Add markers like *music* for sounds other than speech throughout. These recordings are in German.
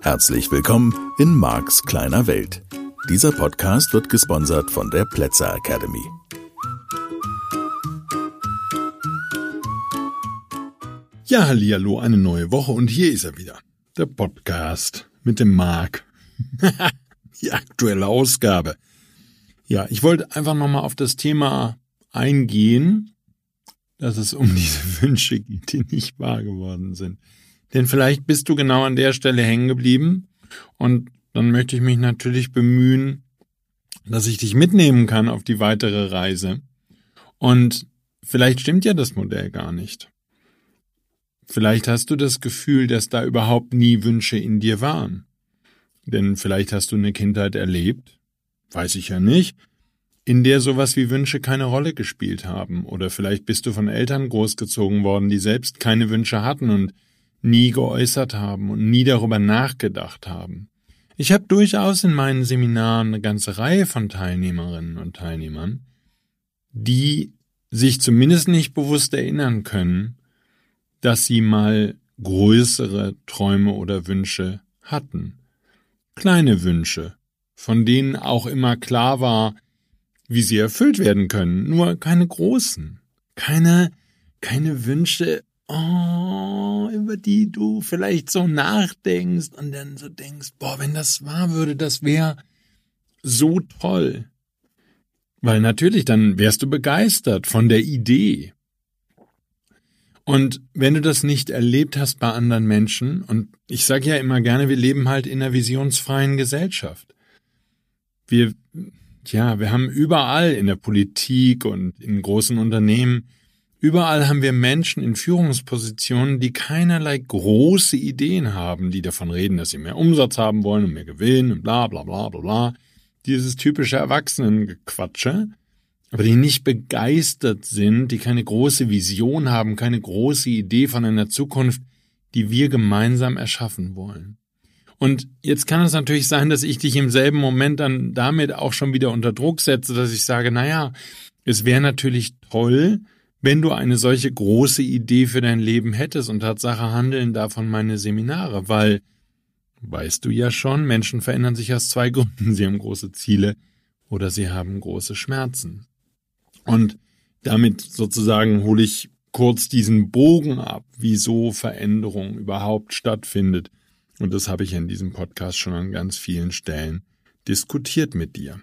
Herzlich willkommen in Marks kleiner Welt. Dieser Podcast wird gesponsert von der Plätzer Academy. Ja, hallo, eine neue Woche und hier ist er wieder. Der Podcast mit dem Mark. *laughs* Die aktuelle Ausgabe. Ja, ich wollte einfach nochmal auf das Thema eingehen, dass es um *laughs* diese Wünsche geht, die nicht wahr geworden sind. Denn vielleicht bist du genau an der Stelle hängen geblieben und dann möchte ich mich natürlich bemühen, dass ich dich mitnehmen kann auf die weitere Reise. Und vielleicht stimmt ja das Modell gar nicht. Vielleicht hast du das Gefühl, dass da überhaupt nie Wünsche in dir waren. Denn vielleicht hast du eine Kindheit erlebt, weiß ich ja nicht, in der sowas wie Wünsche keine Rolle gespielt haben. Oder vielleicht bist du von Eltern großgezogen worden, die selbst keine Wünsche hatten und nie geäußert haben und nie darüber nachgedacht haben. Ich habe durchaus in meinen Seminaren eine ganze Reihe von Teilnehmerinnen und Teilnehmern, die sich zumindest nicht bewusst erinnern können, dass sie mal größere Träume oder Wünsche hatten. Kleine Wünsche, von denen auch immer klar war, wie sie erfüllt werden können, nur keine großen. Keine, keine Wünsche, oh, über die du vielleicht so nachdenkst und dann so denkst, boah, wenn das wahr würde, das wäre so toll. Weil natürlich, dann wärst du begeistert von der Idee. Und wenn du das nicht erlebt hast bei anderen Menschen, und ich sage ja immer gerne, wir leben halt in einer visionsfreien Gesellschaft. Wir, ja, wir haben überall in der Politik und in großen Unternehmen, überall haben wir Menschen in Führungspositionen, die keinerlei große Ideen haben, die davon reden, dass sie mehr Umsatz haben wollen und mehr Gewinn und bla bla bla bla bla. Dieses typische Erwachsenengequatsche aber die nicht begeistert sind, die keine große Vision haben, keine große Idee von einer Zukunft, die wir gemeinsam erschaffen wollen. Und jetzt kann es natürlich sein, dass ich dich im selben Moment dann damit auch schon wieder unter Druck setze, dass ich sage, naja, es wäre natürlich toll, wenn du eine solche große Idee für dein Leben hättest und Tatsache handeln davon meine Seminare, weil, weißt du ja schon, Menschen verändern sich aus zwei *laughs* Gründen. Sie haben große Ziele oder sie haben große Schmerzen. Und damit sozusagen hole ich kurz diesen Bogen ab, wieso Veränderung überhaupt stattfindet. Und das habe ich in diesem Podcast schon an ganz vielen Stellen diskutiert mit dir.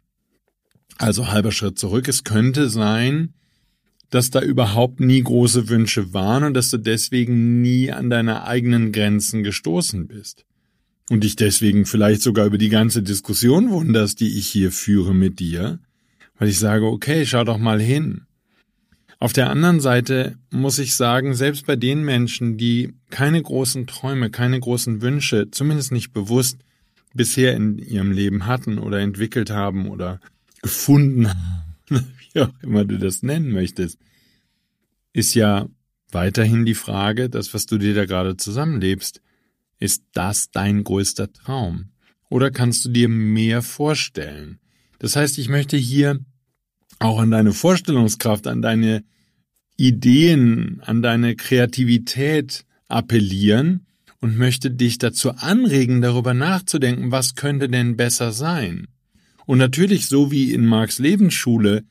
Also halber Schritt zurück. Es könnte sein, dass da überhaupt nie große Wünsche waren und dass du deswegen nie an deine eigenen Grenzen gestoßen bist. Und dich deswegen vielleicht sogar über die ganze Diskussion wunderst, die ich hier führe mit dir, weil ich sage, okay, schau doch mal hin. Auf der anderen Seite muss ich sagen, selbst bei den Menschen, die keine großen Träume, keine großen Wünsche, zumindest nicht bewusst bisher in ihrem Leben hatten oder entwickelt haben oder gefunden haben, *laughs* wie auch immer du das nennen möchtest, ist ja weiterhin die Frage, das, was du dir da gerade zusammenlebst, ist das dein größter Traum? Oder kannst du dir mehr vorstellen? Das heißt, ich möchte hier auch an deine Vorstellungskraft, an deine Ideen, an deine Kreativität appellieren und möchte dich dazu anregen, darüber nachzudenken, was könnte denn besser sein. Und natürlich, so wie in Marx Lebensschule,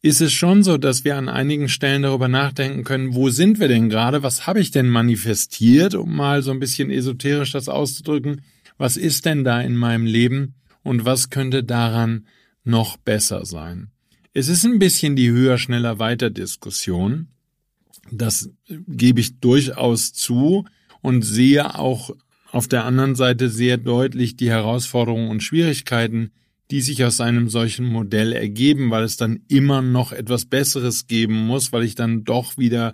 ist es schon so, dass wir an einigen Stellen darüber nachdenken können, wo sind wir denn gerade, was habe ich denn manifestiert, um mal so ein bisschen esoterisch das auszudrücken, was ist denn da in meinem Leben und was könnte daran noch besser sein. Es ist ein bisschen die höher, schneller, weiter Diskussion. Das gebe ich durchaus zu und sehe auch auf der anderen Seite sehr deutlich die Herausforderungen und Schwierigkeiten, die sich aus einem solchen Modell ergeben, weil es dann immer noch etwas Besseres geben muss, weil ich dann doch wieder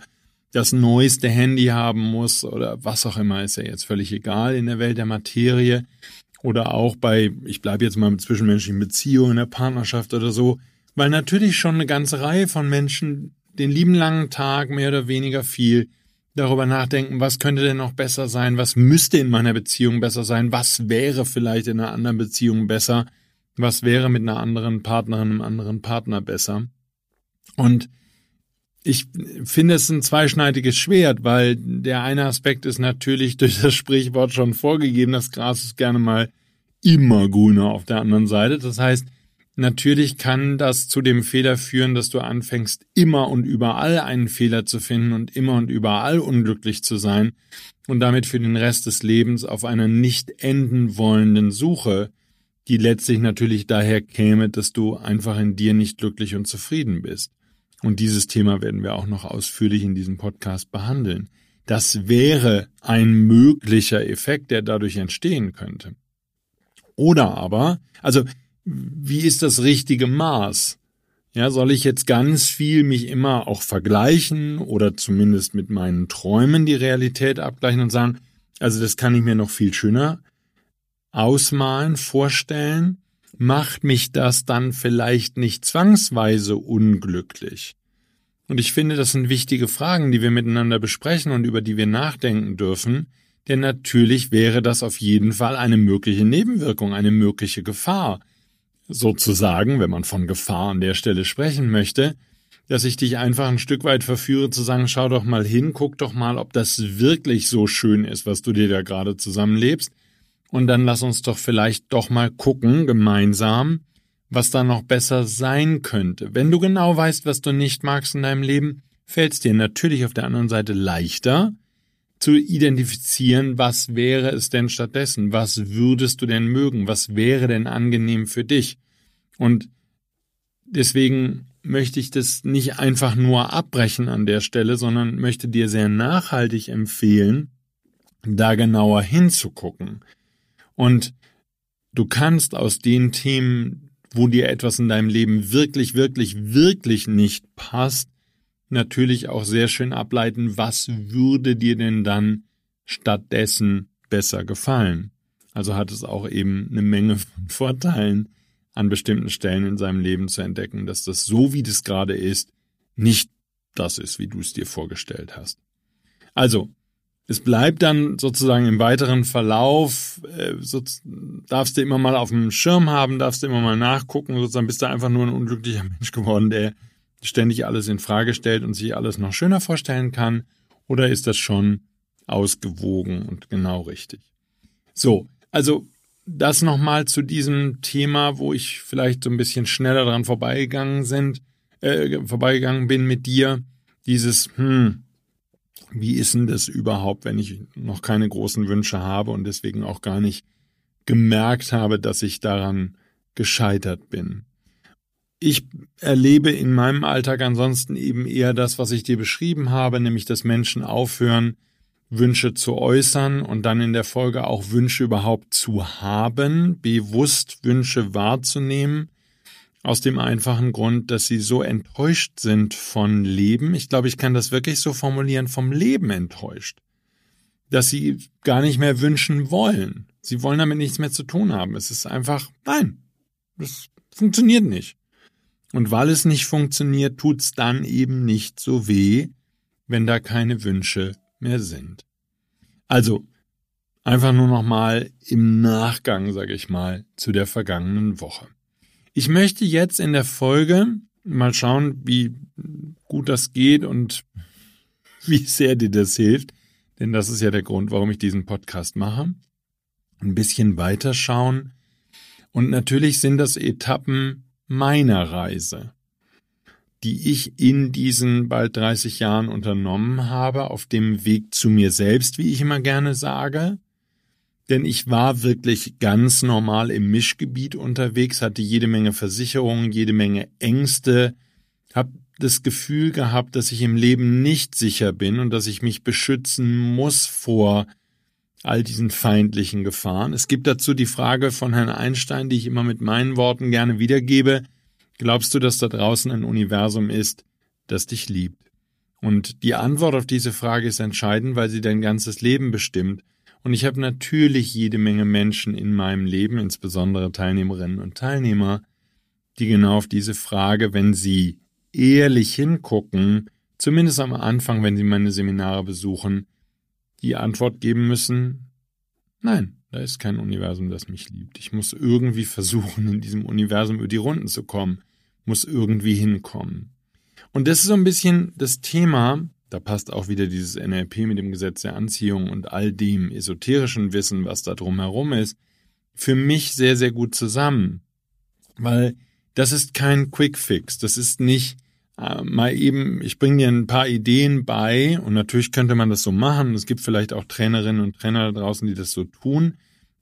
das neueste Handy haben muss oder was auch immer, ist ja jetzt völlig egal in der Welt der Materie oder auch bei, ich bleibe jetzt mal mit zwischenmenschlichen Beziehungen, in der Partnerschaft oder so, weil natürlich schon eine ganze Reihe von Menschen den lieben langen Tag mehr oder weniger viel darüber nachdenken, was könnte denn noch besser sein, was müsste in meiner Beziehung besser sein, was wäre vielleicht in einer anderen Beziehung besser, was wäre mit einer anderen Partnerin, einem anderen Partner besser. Und ich finde es ein zweischneidiges Schwert, weil der eine Aspekt ist natürlich durch das Sprichwort schon vorgegeben, das Gras ist gerne mal immer grüner auf der anderen Seite. Das heißt, natürlich kann das zu dem Fehler führen, dass du anfängst, immer und überall einen Fehler zu finden und immer und überall unglücklich zu sein und damit für den Rest des Lebens auf einer nicht enden wollenden Suche, die letztlich natürlich daher käme, dass du einfach in dir nicht glücklich und zufrieden bist. Und dieses Thema werden wir auch noch ausführlich in diesem Podcast behandeln. Das wäre ein möglicher Effekt, der dadurch entstehen könnte. Oder aber, also wie ist das richtige Maß? Ja, soll ich jetzt ganz viel mich immer auch vergleichen oder zumindest mit meinen Träumen die Realität abgleichen und sagen, also das kann ich mir noch viel schöner ausmalen, vorstellen macht mich das dann vielleicht nicht zwangsweise unglücklich? Und ich finde, das sind wichtige Fragen, die wir miteinander besprechen und über die wir nachdenken dürfen, denn natürlich wäre das auf jeden Fall eine mögliche Nebenwirkung, eine mögliche Gefahr. Sozusagen, wenn man von Gefahr an der Stelle sprechen möchte, dass ich dich einfach ein Stück weit verführe zu sagen, schau doch mal hin, guck doch mal, ob das wirklich so schön ist, was du dir da gerade zusammenlebst, und dann lass uns doch vielleicht doch mal gucken, gemeinsam, was da noch besser sein könnte. Wenn du genau weißt, was du nicht magst in deinem Leben, fällt es dir natürlich auf der anderen Seite leichter, zu identifizieren, was wäre es denn stattdessen? Was würdest du denn mögen? Was wäre denn angenehm für dich? Und deswegen möchte ich das nicht einfach nur abbrechen an der Stelle, sondern möchte dir sehr nachhaltig empfehlen, da genauer hinzugucken. Und du kannst aus den Themen, wo dir etwas in deinem Leben wirklich, wirklich, wirklich nicht passt, natürlich auch sehr schön ableiten, was würde dir denn dann stattdessen besser gefallen. Also hat es auch eben eine Menge von Vorteilen, an bestimmten Stellen in seinem Leben zu entdecken, dass das so, wie das gerade ist, nicht das ist, wie du es dir vorgestellt hast. Also, es bleibt dann sozusagen im weiteren Verlauf, äh, so, darfst du immer mal auf dem Schirm haben, darfst du immer mal nachgucken, sozusagen bist du einfach nur ein unglücklicher *laughs* Mensch geworden, der ständig alles in Frage stellt und sich alles noch schöner vorstellen kann, oder ist das schon ausgewogen und genau richtig? So, also das nochmal zu diesem Thema, wo ich vielleicht so ein bisschen schneller dran vorbeigegangen sind, äh, vorbeigegangen bin mit dir, dieses, hm, wie ist denn das überhaupt, wenn ich noch keine großen Wünsche habe und deswegen auch gar nicht gemerkt habe, dass ich daran gescheitert bin. Ich erlebe in meinem Alltag ansonsten eben eher das, was ich dir beschrieben habe, nämlich dass Menschen aufhören, Wünsche zu äußern und dann in der Folge auch Wünsche überhaupt zu haben, bewusst Wünsche wahrzunehmen aus dem einfachen Grund, dass sie so enttäuscht sind von Leben. Ich glaube, ich kann das wirklich so formulieren, vom Leben enttäuscht. Dass sie gar nicht mehr wünschen wollen. Sie wollen damit nichts mehr zu tun haben. Es ist einfach, nein, das funktioniert nicht. Und weil es nicht funktioniert, tut's dann eben nicht so weh, wenn da keine Wünsche mehr sind. Also, einfach nur nochmal im Nachgang, sage ich mal, zu der vergangenen Woche. Ich möchte jetzt in der Folge mal schauen, wie gut das geht und *laughs* wie sehr dir das hilft, denn das ist ja der Grund, warum ich diesen Podcast mache. Ein bisschen weiterschauen. Und natürlich sind das Etappen meiner Reise, die ich in diesen bald 30 Jahren unternommen habe, auf dem Weg zu mir selbst, wie ich immer gerne sage, denn ich war wirklich ganz normal im Mischgebiet unterwegs, hatte jede Menge Versicherungen, jede Menge Ängste, habe das Gefühl gehabt, dass ich im Leben nicht sicher bin und dass ich mich beschützen muss vor all diesen feindlichen Gefahren. Es gibt dazu die Frage von Herrn Einstein, die ich immer mit meinen Worten gerne wiedergebe. Glaubst du, dass da draußen ein Universum ist, das dich liebt? Und die Antwort auf diese Frage ist entscheidend, weil sie dein ganzes Leben bestimmt. Und ich habe natürlich jede Menge Menschen in meinem Leben, insbesondere Teilnehmerinnen und Teilnehmer, die genau auf diese Frage, wenn sie ehrlich hingucken, zumindest am Anfang, wenn sie meine Seminare besuchen, die Antwort geben müssen, nein, da ist kein Universum, das mich liebt. Ich muss irgendwie versuchen, in diesem Universum über die Runden zu kommen, muss irgendwie hinkommen. Und das ist so ein bisschen das Thema, da passt auch wieder dieses NLP mit dem Gesetz der Anziehung und all dem esoterischen Wissen, was da drumherum ist, für mich sehr, sehr gut zusammen. Weil das ist kein Quick Fix. Das ist nicht äh, mal eben, ich bringe dir ein paar Ideen bei und natürlich könnte man das so machen. Es gibt vielleicht auch Trainerinnen und Trainer da draußen, die das so tun.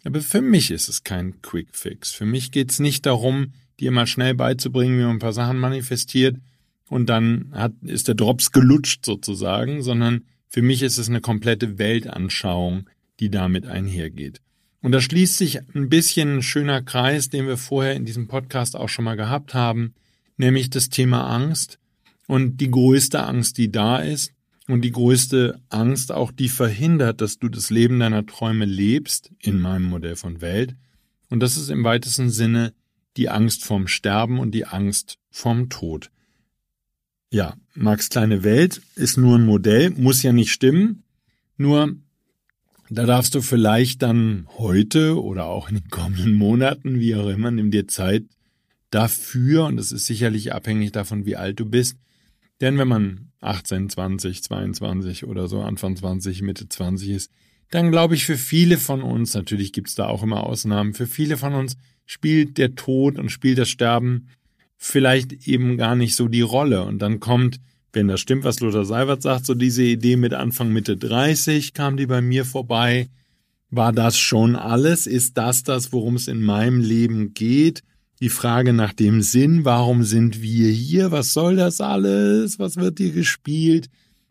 Aber für mich ist es kein Quick Fix. Für mich geht es nicht darum, dir mal schnell beizubringen, wie man ein paar Sachen manifestiert und dann hat, ist der Drops gelutscht sozusagen, sondern für mich ist es eine komplette Weltanschauung, die damit einhergeht. Und da schließt sich ein bisschen ein schöner Kreis, den wir vorher in diesem Podcast auch schon mal gehabt haben, nämlich das Thema Angst und die größte Angst, die da ist und die größte Angst auch, die verhindert, dass du das Leben deiner Träume lebst, in meinem Modell von Welt. Und das ist im weitesten Sinne die Angst vorm Sterben und die Angst vorm Tod. Ja, Marx kleine Welt ist nur ein Modell, muss ja nicht stimmen. Nur da darfst du vielleicht dann heute oder auch in den kommenden Monaten, wie auch immer, nimm dir Zeit dafür, und es ist sicherlich abhängig davon, wie alt du bist. Denn wenn man 18, 20, 22 oder so Anfang 20, Mitte 20 ist, dann glaube ich für viele von uns, natürlich gibt's da auch immer Ausnahmen, für viele von uns spielt der Tod und spielt das Sterben vielleicht eben gar nicht so die Rolle. Und dann kommt wenn das stimmt, was Lothar Seiwert sagt, so diese Idee mit Anfang Mitte 30 kam die bei mir vorbei. War das schon alles? Ist das das, worum es in meinem Leben geht? Die Frage nach dem Sinn, warum sind wir hier? Was soll das alles? Was wird hier gespielt?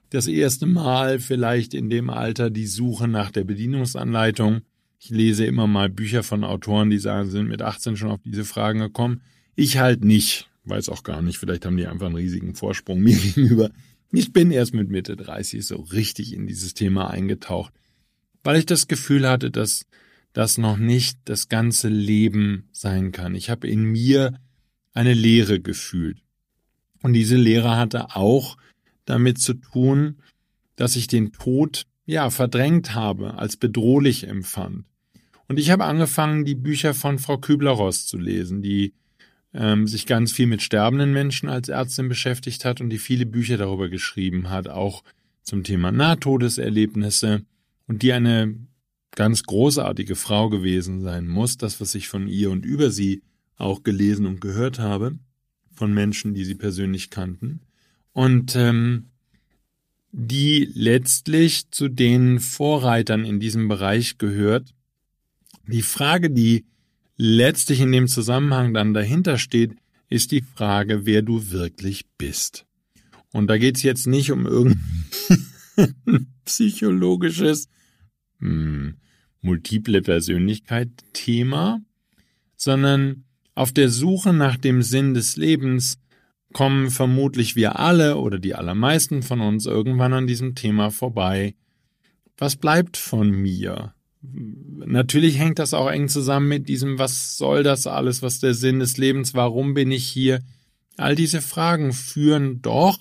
Das erste Mal vielleicht in dem Alter die Suche nach der Bedienungsanleitung. Ich lese immer mal Bücher von Autoren, die sagen, sind mit 18 schon auf diese Fragen gekommen. Ich halt nicht. Weiß auch gar nicht, vielleicht haben die einfach einen riesigen Vorsprung *laughs* mir gegenüber. Ich bin erst mit Mitte 30 so richtig in dieses Thema eingetaucht, weil ich das Gefühl hatte, dass das noch nicht das ganze Leben sein kann. Ich habe in mir eine Leere gefühlt. Und diese Leere hatte auch damit zu tun, dass ich den Tod ja verdrängt habe, als bedrohlich empfand. Und ich habe angefangen, die Bücher von Frau Kübler-Ross zu lesen, die ähm, sich ganz viel mit sterbenden Menschen als Ärztin beschäftigt hat und die viele Bücher darüber geschrieben hat, auch zum Thema Nahtodeserlebnisse und die eine ganz großartige Frau gewesen sein muss, das, was ich von ihr und über sie auch gelesen und gehört habe, von Menschen, die sie persönlich kannten. Und ähm, die letztlich zu den Vorreitern in diesem Bereich gehört. Die Frage, die letztlich in dem Zusammenhang dann dahinter steht, ist die Frage, wer du wirklich bist. Und da geht's jetzt nicht um irgendein *laughs* psychologisches hm, multiple Persönlichkeit-Thema, sondern auf der Suche nach dem Sinn des Lebens kommen vermutlich wir alle oder die allermeisten von uns irgendwann an diesem Thema vorbei. Was bleibt von mir? natürlich hängt das auch eng zusammen mit diesem, was soll das alles, was der Sinn des Lebens, warum bin ich hier? All diese Fragen führen doch,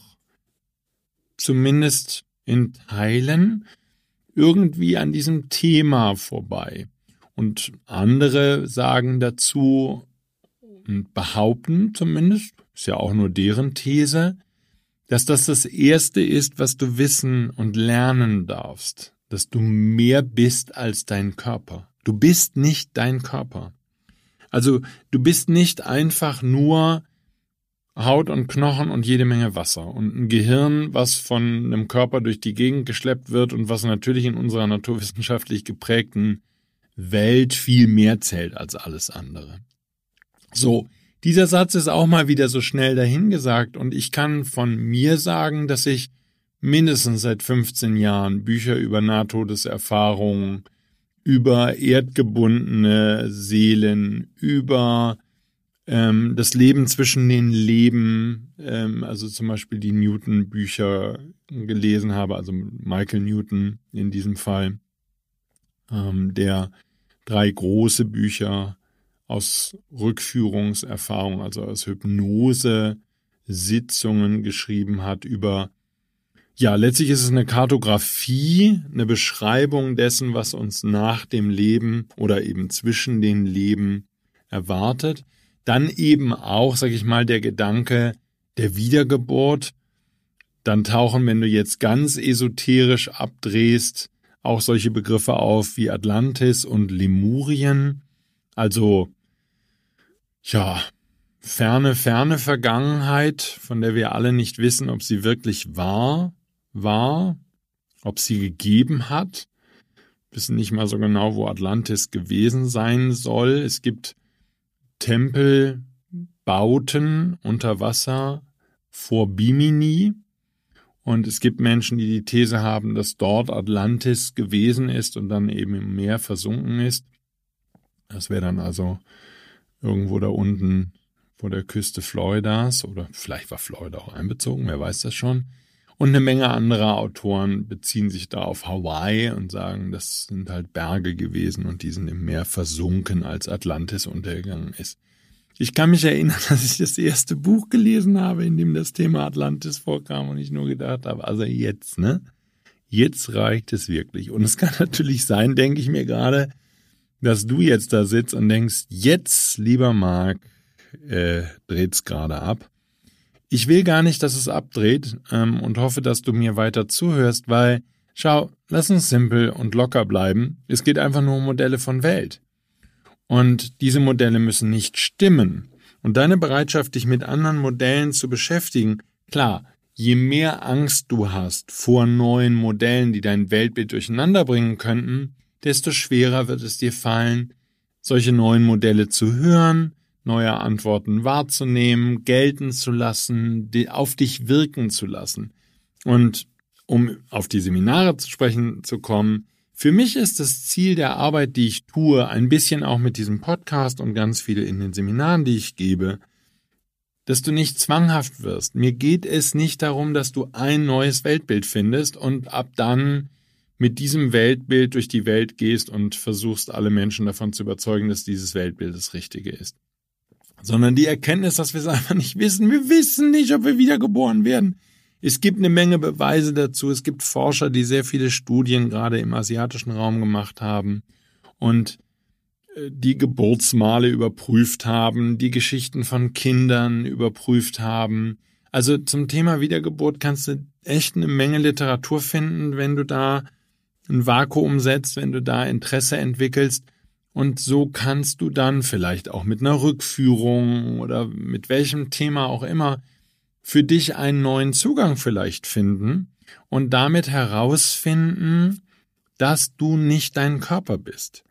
zumindest in Teilen, irgendwie an diesem Thema vorbei. Und andere sagen dazu und behaupten zumindest, ist ja auch nur deren These, dass das das Erste ist, was du wissen und lernen darfst dass du mehr bist als dein Körper. Du bist nicht dein Körper. Also du bist nicht einfach nur Haut und Knochen und jede Menge Wasser und ein Gehirn, was von einem Körper durch die Gegend geschleppt wird und was natürlich in unserer naturwissenschaftlich geprägten Welt viel mehr zählt als alles andere. So, dieser Satz ist auch mal wieder so schnell dahingesagt und ich kann von mir sagen, dass ich mindestens seit 15 Jahren Bücher über Nahtodeserfahrungen, über erdgebundene Seelen, über ähm, das Leben zwischen den Leben, ähm, also zum Beispiel die Newton-Bücher gelesen habe, also Michael Newton in diesem Fall, ähm, der drei große Bücher aus Rückführungserfahrung, also aus Hypnose, Sitzungen geschrieben hat über ja, letztlich ist es eine Kartografie, eine Beschreibung dessen, was uns nach dem Leben oder eben zwischen den Leben erwartet. Dann eben auch, sag ich mal, der Gedanke der Wiedergeburt, dann tauchen, wenn du jetzt ganz esoterisch abdrehst, auch solche Begriffe auf wie Atlantis und Lemurien. Also, ja, ferne, ferne Vergangenheit, von der wir alle nicht wissen, ob sie wirklich war, war, ob sie gegeben hat. Wissen nicht mal so genau, wo Atlantis gewesen sein soll. Es gibt Tempelbauten unter Wasser vor Bimini. Und es gibt Menschen, die die These haben, dass dort Atlantis gewesen ist und dann eben im Meer versunken ist. Das wäre dann also irgendwo da unten vor der Küste Floridas oder vielleicht war Florida auch einbezogen, wer weiß das schon. Und eine Menge anderer Autoren beziehen sich da auf Hawaii und sagen, das sind halt Berge gewesen und die sind im Meer versunken, als Atlantis untergegangen ist. Ich kann mich erinnern, *laughs* dass ich das erste Buch gelesen habe, in dem das Thema Atlantis vorkam und ich nur gedacht habe, also jetzt, ne? Jetzt reicht es wirklich. Und es kann *laughs* natürlich sein, denke ich mir gerade, dass du jetzt da sitzt und denkst, jetzt, lieber Marc, äh, dreht's gerade ab. Ich will gar nicht, dass es abdreht ähm, und hoffe, dass du mir weiter zuhörst, weil, schau, lass uns simpel und locker bleiben. Es geht einfach nur um Modelle von Welt. Und diese Modelle müssen nicht stimmen. Und deine Bereitschaft, dich mit anderen Modellen zu beschäftigen, klar, je mehr Angst du hast vor neuen Modellen, die dein Weltbild durcheinander bringen könnten, desto schwerer wird es dir fallen, solche neuen Modelle zu hören, neue Antworten wahrzunehmen, gelten zu lassen, auf dich wirken zu lassen. Und um auf die Seminare zu sprechen zu kommen, für mich ist das Ziel der Arbeit, die ich tue, ein bisschen auch mit diesem Podcast und ganz viele in den Seminaren, die ich gebe, dass du nicht zwanghaft wirst. Mir geht es nicht darum, dass du ein neues Weltbild findest und ab dann mit diesem Weltbild durch die Welt gehst und versuchst, alle Menschen davon zu überzeugen, dass dieses Weltbild das Richtige ist sondern die Erkenntnis, dass wir es einfach nicht wissen. Wir wissen nicht, ob wir wiedergeboren werden. Es gibt eine Menge Beweise dazu. Es gibt Forscher, die sehr viele Studien gerade im asiatischen Raum gemacht haben und äh, die Geburtsmale überprüft haben, die Geschichten von Kindern überprüft haben. Also zum Thema Wiedergeburt kannst du echt eine Menge Literatur finden, wenn du da ein Vakuum setzt, wenn du da Interesse entwickelst. Und so kannst du dann vielleicht auch mit einer Rückführung oder mit welchem Thema auch immer für dich einen neuen Zugang vielleicht finden und damit herausfinden, dass du nicht dein Körper bist.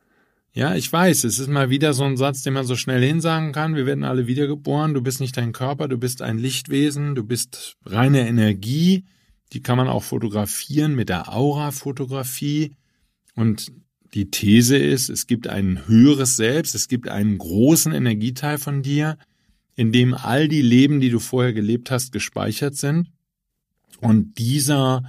Ja, ich weiß, es ist mal wieder so ein Satz, den man so schnell hinsagen kann. Wir werden alle wiedergeboren. Du bist nicht dein Körper, du bist ein Lichtwesen, du bist reine Energie. Die kann man auch fotografieren mit der Aura-Fotografie. Und die These ist, es gibt ein höheres Selbst, es gibt einen großen Energieteil von dir, in dem all die Leben, die du vorher gelebt hast, gespeichert sind. Und dieser,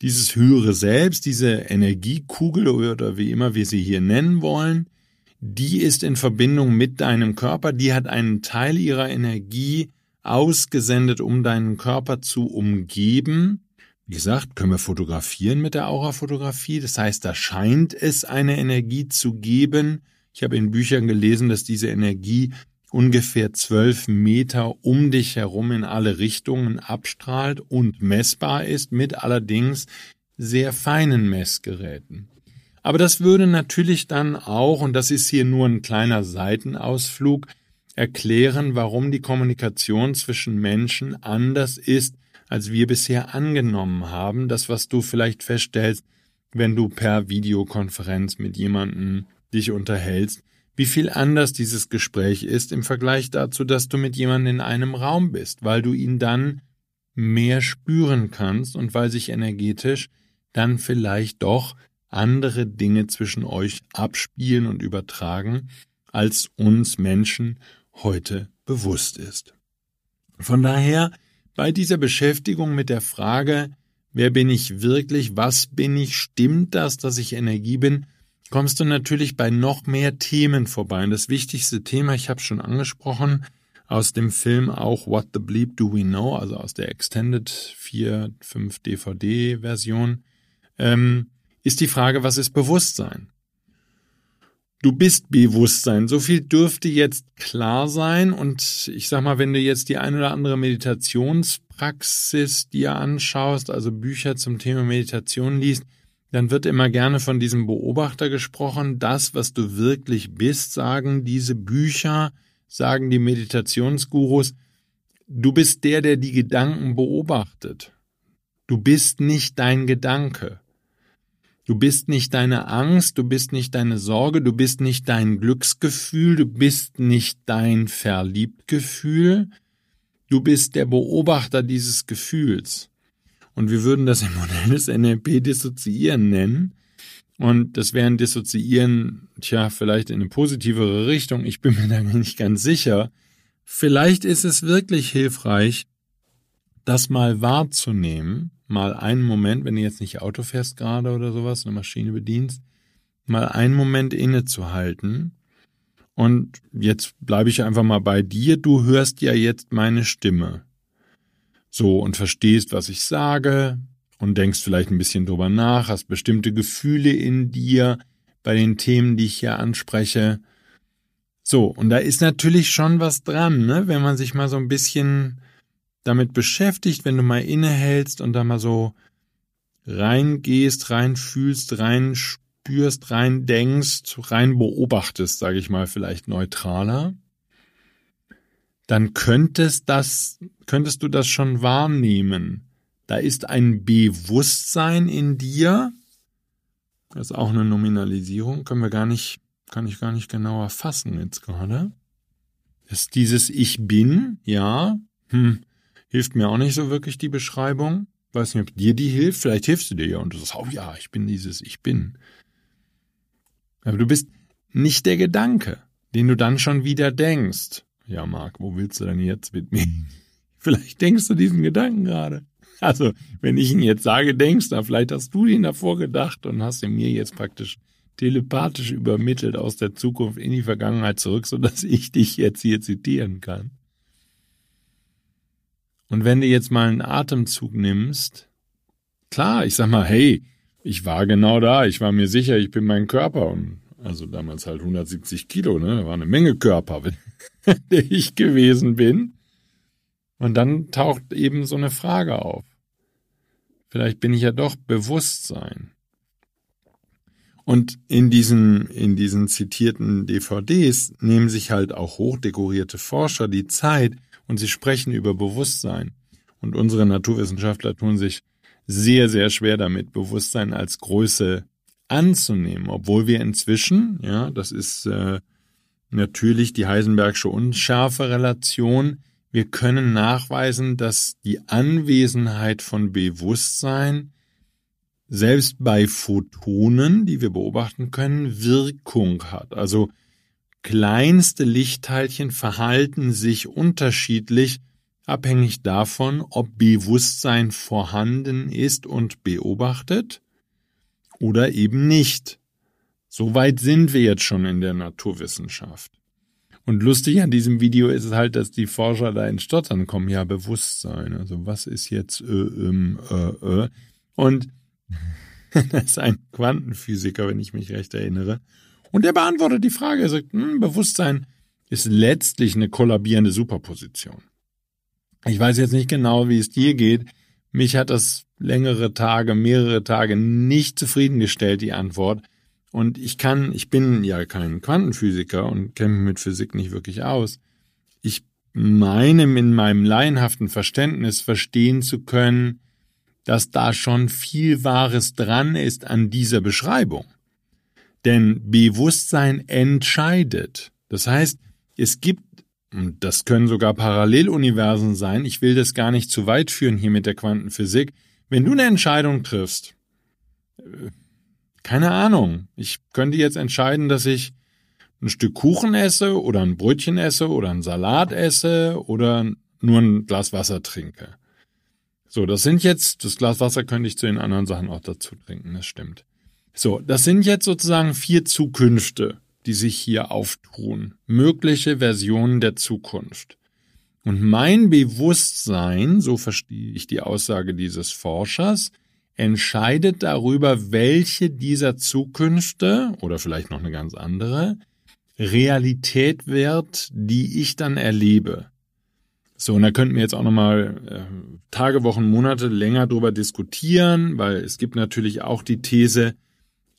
dieses höhere Selbst, diese Energiekugel oder wie immer wir sie hier nennen wollen, die ist in Verbindung mit deinem Körper, die hat einen Teil ihrer Energie ausgesendet, um deinen Körper zu umgeben wie gesagt, können wir fotografieren mit der Aurafotografie. Das heißt, da scheint es eine Energie zu geben. Ich habe in Büchern gelesen, dass diese Energie ungefähr zwölf Meter um dich herum in alle Richtungen abstrahlt und messbar ist mit allerdings sehr feinen Messgeräten. Aber das würde natürlich dann auch, und das ist hier nur ein kleiner Seitenausflug, erklären, warum die Kommunikation zwischen Menschen anders ist als wir bisher angenommen haben. Das, was du vielleicht feststellst, wenn du per Videokonferenz mit jemandem dich unterhältst, wie viel anders dieses Gespräch ist im Vergleich dazu, dass du mit jemandem in einem Raum bist, weil du ihn dann mehr spüren kannst und weil sich energetisch dann vielleicht doch andere Dinge zwischen euch abspielen und übertragen, als uns Menschen heute bewusst ist. Von daher bei dieser Beschäftigung mit der Frage, wer bin ich wirklich, was bin ich, stimmt das, dass ich Energie bin, kommst du natürlich bei noch mehr Themen vorbei. Und das wichtigste Thema, ich habe schon angesprochen, aus dem Film auch What the Bleep Do We Know, also aus der Extended 4, 5 DVD-Version, ähm, ist die Frage, was ist Bewusstsein? Du bist Bewusstsein. So viel dürfte jetzt klar sein. Und ich sag mal, wenn du jetzt die ein oder andere Meditationspraxis dir anschaust, also Bücher zum Thema Meditation liest, dann wird immer gerne von diesem Beobachter gesprochen. Das, was du wirklich bist, sagen diese Bücher, sagen die Meditationsgurus. Du bist der, der die Gedanken beobachtet. Du bist nicht dein Gedanke. Du bist nicht deine Angst, du bist nicht deine Sorge, du bist nicht dein Glücksgefühl, du bist nicht dein Verliebtgefühl, du bist der Beobachter dieses Gefühls. Und wir würden das im Modell des NLP dissoziieren nennen. Und das wäre ein Dissoziieren, tja, vielleicht in eine positivere Richtung. Ich bin mir da nicht ganz sicher. Vielleicht ist es wirklich hilfreich, das mal wahrzunehmen, mal einen Moment, wenn du jetzt nicht Auto fährst gerade oder sowas, eine Maschine bedienst, mal einen Moment innezuhalten. Und jetzt bleibe ich einfach mal bei dir. Du hörst ja jetzt meine Stimme. So und verstehst, was ich sage und denkst vielleicht ein bisschen drüber nach, hast bestimmte Gefühle in dir bei den Themen, die ich hier anspreche. So, und da ist natürlich schon was dran, ne? wenn man sich mal so ein bisschen damit beschäftigt, wenn du mal innehältst und da mal so reingehst, rein fühlst, rein spürst, rein beobachtest, sage ich mal vielleicht neutraler, dann könntest das, könntest du das schon wahrnehmen. Da ist ein Bewusstsein in dir. Das ist auch eine Nominalisierung, können wir gar nicht, kann ich gar nicht genauer fassen jetzt gerade. Ist dieses Ich bin, ja, hm, Hilft mir auch nicht so wirklich die Beschreibung. Weiß nicht, ob dir die hilft. Vielleicht hilfst du dir ja und du sagst, oh ja, ich bin dieses Ich bin. Aber du bist nicht der Gedanke, den du dann schon wieder denkst. Ja, Marc, wo willst du denn jetzt mit mir? *laughs* Vielleicht denkst du diesen Gedanken gerade. Also, wenn ich ihn jetzt sage, denkst du, vielleicht hast du ihn davor gedacht und hast ihn mir jetzt praktisch telepathisch übermittelt aus der Zukunft in die Vergangenheit zurück, sodass ich dich jetzt hier zitieren kann. Und wenn du jetzt mal einen Atemzug nimmst, klar, ich sag mal, hey, ich war genau da, ich war mir sicher, ich bin mein Körper und also damals halt 170 Kilo, ne, da war eine Menge Körper, *laughs* der ich gewesen bin. Und dann taucht eben so eine Frage auf. Vielleicht bin ich ja doch Bewusstsein. Und in diesen, in diesen zitierten DVDs nehmen sich halt auch hochdekorierte Forscher die Zeit, und sie sprechen über Bewusstsein. Und unsere Naturwissenschaftler tun sich sehr, sehr schwer damit, Bewusstsein als Größe anzunehmen, obwohl wir inzwischen, ja, das ist äh, natürlich die Heisenbergsche unscharfe Relation, wir können nachweisen, dass die Anwesenheit von Bewusstsein selbst bei Photonen, die wir beobachten können, Wirkung hat. Also Kleinste Lichtteilchen verhalten sich unterschiedlich, abhängig davon, ob Bewusstsein vorhanden ist und beobachtet oder eben nicht. So weit sind wir jetzt schon in der Naturwissenschaft. Und lustig an diesem Video ist es halt, dass die Forscher da in Stottern kommen. Ja, Bewusstsein. Also was ist jetzt äh, ähm, äh, äh. Und *laughs* das ist ein Quantenphysiker, wenn ich mich recht erinnere. Und er beantwortet die Frage. Er sagt, hm, Bewusstsein ist letztlich eine kollabierende Superposition. Ich weiß jetzt nicht genau, wie es dir geht. Mich hat das längere Tage, mehrere Tage nicht zufriedengestellt, die Antwort. Und ich kann, ich bin ja kein Quantenphysiker und kenne mich mit Physik nicht wirklich aus. Ich meine, in meinem laienhaften Verständnis verstehen zu können, dass da schon viel Wahres dran ist an dieser Beschreibung. Denn Bewusstsein entscheidet. Das heißt, es gibt, und das können sogar Paralleluniversen sein, ich will das gar nicht zu weit führen hier mit der Quantenphysik, wenn du eine Entscheidung triffst, äh, keine Ahnung, ich könnte jetzt entscheiden, dass ich ein Stück Kuchen esse oder ein Brötchen esse oder ein Salat esse oder nur ein Glas Wasser trinke. So, das sind jetzt, das Glas Wasser könnte ich zu den anderen Sachen auch dazu trinken, das stimmt. So, das sind jetzt sozusagen vier Zukünfte, die sich hier auftun. Mögliche Versionen der Zukunft. Und mein Bewusstsein, so verstehe ich die Aussage dieses Forschers, entscheidet darüber, welche dieser Zukünfte oder vielleicht noch eine ganz andere Realität wird, die ich dann erlebe. So, und da könnten wir jetzt auch nochmal äh, Tage, Wochen, Monate länger drüber diskutieren, weil es gibt natürlich auch die These,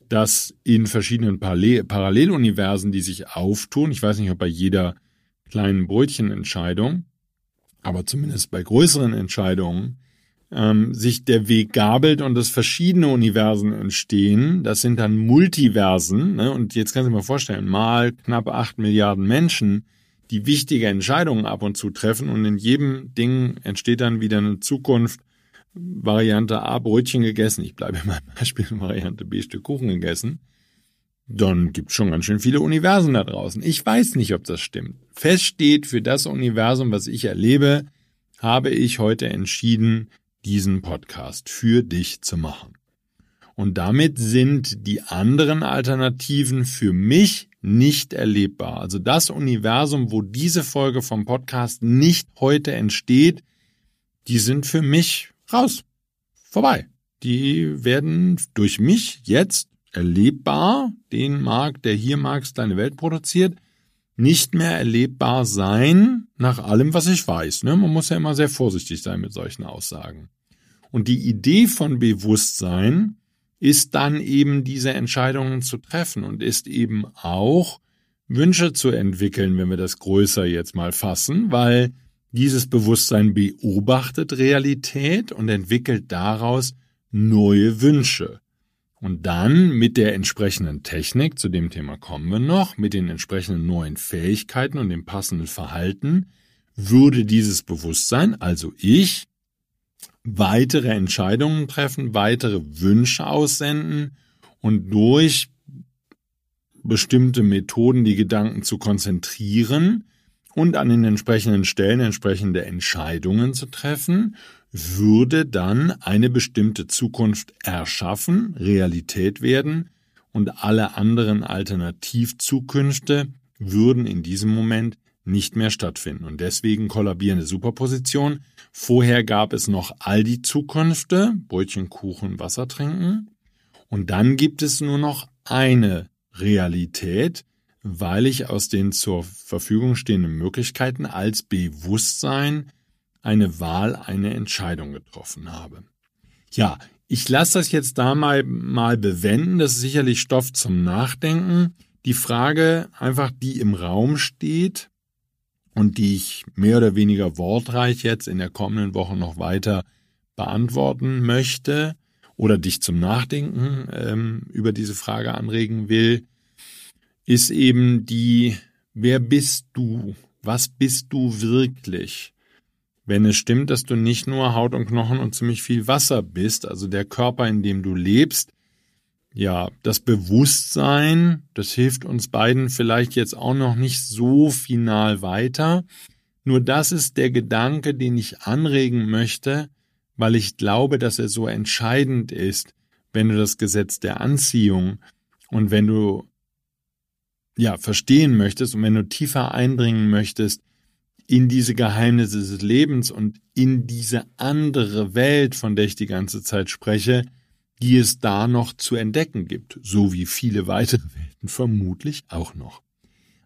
dass in verschiedenen Paralleluniversen, die sich auftun, ich weiß nicht, ob bei jeder kleinen Brötchenentscheidung, aber zumindest bei größeren Entscheidungen, ähm, sich der Weg gabelt und dass verschiedene Universen entstehen. Das sind dann Multiversen. Ne? Und jetzt kannst du dir mal vorstellen, mal knapp acht Milliarden Menschen, die wichtige Entscheidungen ab und zu treffen und in jedem Ding entsteht dann wieder eine Zukunft. Variante A Brötchen gegessen, ich bleibe in meinem Beispiel Variante B Stück Kuchen gegessen, dann gibt es schon ganz schön viele Universen da draußen. Ich weiß nicht, ob das stimmt. Fest steht, für das Universum, was ich erlebe, habe ich heute entschieden, diesen Podcast für dich zu machen. Und damit sind die anderen Alternativen für mich nicht erlebbar. Also das Universum, wo diese Folge vom Podcast nicht heute entsteht, die sind für mich raus. Vorbei. Die werden durch mich jetzt erlebbar, den Markt, der hier Marx deine Welt produziert, nicht mehr erlebbar sein nach allem, was ich weiß. Ne? Man muss ja immer sehr vorsichtig sein mit solchen Aussagen. Und die Idee von Bewusstsein ist dann eben diese Entscheidungen zu treffen und ist eben auch Wünsche zu entwickeln, wenn wir das größer jetzt mal fassen, weil dieses Bewusstsein beobachtet Realität und entwickelt daraus neue Wünsche. Und dann mit der entsprechenden Technik, zu dem Thema kommen wir noch, mit den entsprechenden neuen Fähigkeiten und dem passenden Verhalten, würde dieses Bewusstsein, also ich, weitere Entscheidungen treffen, weitere Wünsche aussenden und durch bestimmte Methoden die Gedanken zu konzentrieren und an den entsprechenden Stellen entsprechende Entscheidungen zu treffen, würde dann eine bestimmte Zukunft erschaffen, Realität werden und alle anderen Alternativzukünfte würden in diesem Moment nicht mehr stattfinden. Und deswegen kollabierende Superposition. Vorher gab es noch all die Zukünfte, Brötchen, Kuchen, Wasser trinken. Und dann gibt es nur noch eine Realität, weil ich aus den zur Verfügung stehenden Möglichkeiten als Bewusstsein eine Wahl, eine Entscheidung getroffen habe. Ja, ich lasse das jetzt da mal, mal bewenden. Das ist sicherlich Stoff zum Nachdenken. Die Frage einfach, die im Raum steht, und die ich mehr oder weniger wortreich jetzt in der kommenden Woche noch weiter beantworten möchte oder dich zum Nachdenken ähm, über diese Frage anregen will, ist eben die, wer bist du? Was bist du wirklich? Wenn es stimmt, dass du nicht nur Haut und Knochen und ziemlich viel Wasser bist, also der Körper, in dem du lebst, ja, das Bewusstsein, das hilft uns beiden vielleicht jetzt auch noch nicht so final weiter. Nur das ist der Gedanke, den ich anregen möchte, weil ich glaube, dass er so entscheidend ist, wenn du das Gesetz der Anziehung und wenn du ja verstehen möchtest und wenn du tiefer eindringen möchtest in diese Geheimnisse des Lebens und in diese andere Welt, von der ich die ganze Zeit spreche, die es da noch zu entdecken gibt, so wie viele weitere Welten vermutlich auch noch.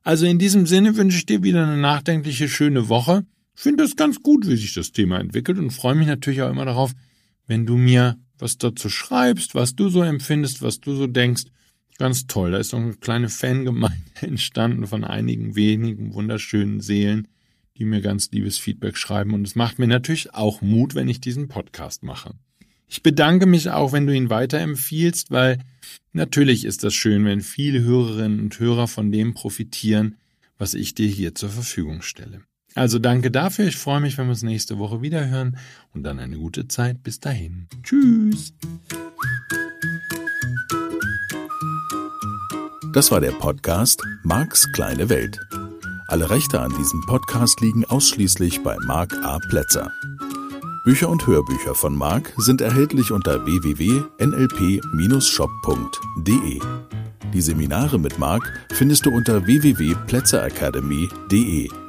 Also in diesem Sinne wünsche ich dir wieder eine nachdenkliche, schöne Woche. Ich finde es ganz gut, wie sich das Thema entwickelt und freue mich natürlich auch immer darauf, wenn du mir was dazu schreibst, was du so empfindest, was du so denkst. Ganz toll, da ist noch eine kleine Fangemeinde *laughs* entstanden von einigen wenigen wunderschönen Seelen, die mir ganz liebes Feedback schreiben und es macht mir natürlich auch Mut, wenn ich diesen Podcast mache. Ich bedanke mich auch, wenn du ihn weiterempfiehlst, weil natürlich ist das schön, wenn viele Hörerinnen und Hörer von dem profitieren, was ich dir hier zur Verfügung stelle. Also danke dafür. Ich freue mich, wenn wir uns nächste Woche wieder hören und dann eine gute Zeit. Bis dahin. Tschüss. Das war der Podcast Marks kleine Welt. Alle Rechte an diesem Podcast liegen ausschließlich bei Mark A. Plätzer. Bücher und Hörbücher von Marc sind erhältlich unter www.nlp-shop.de. Die Seminare mit Marc findest du unter www.plätzeracademy.de.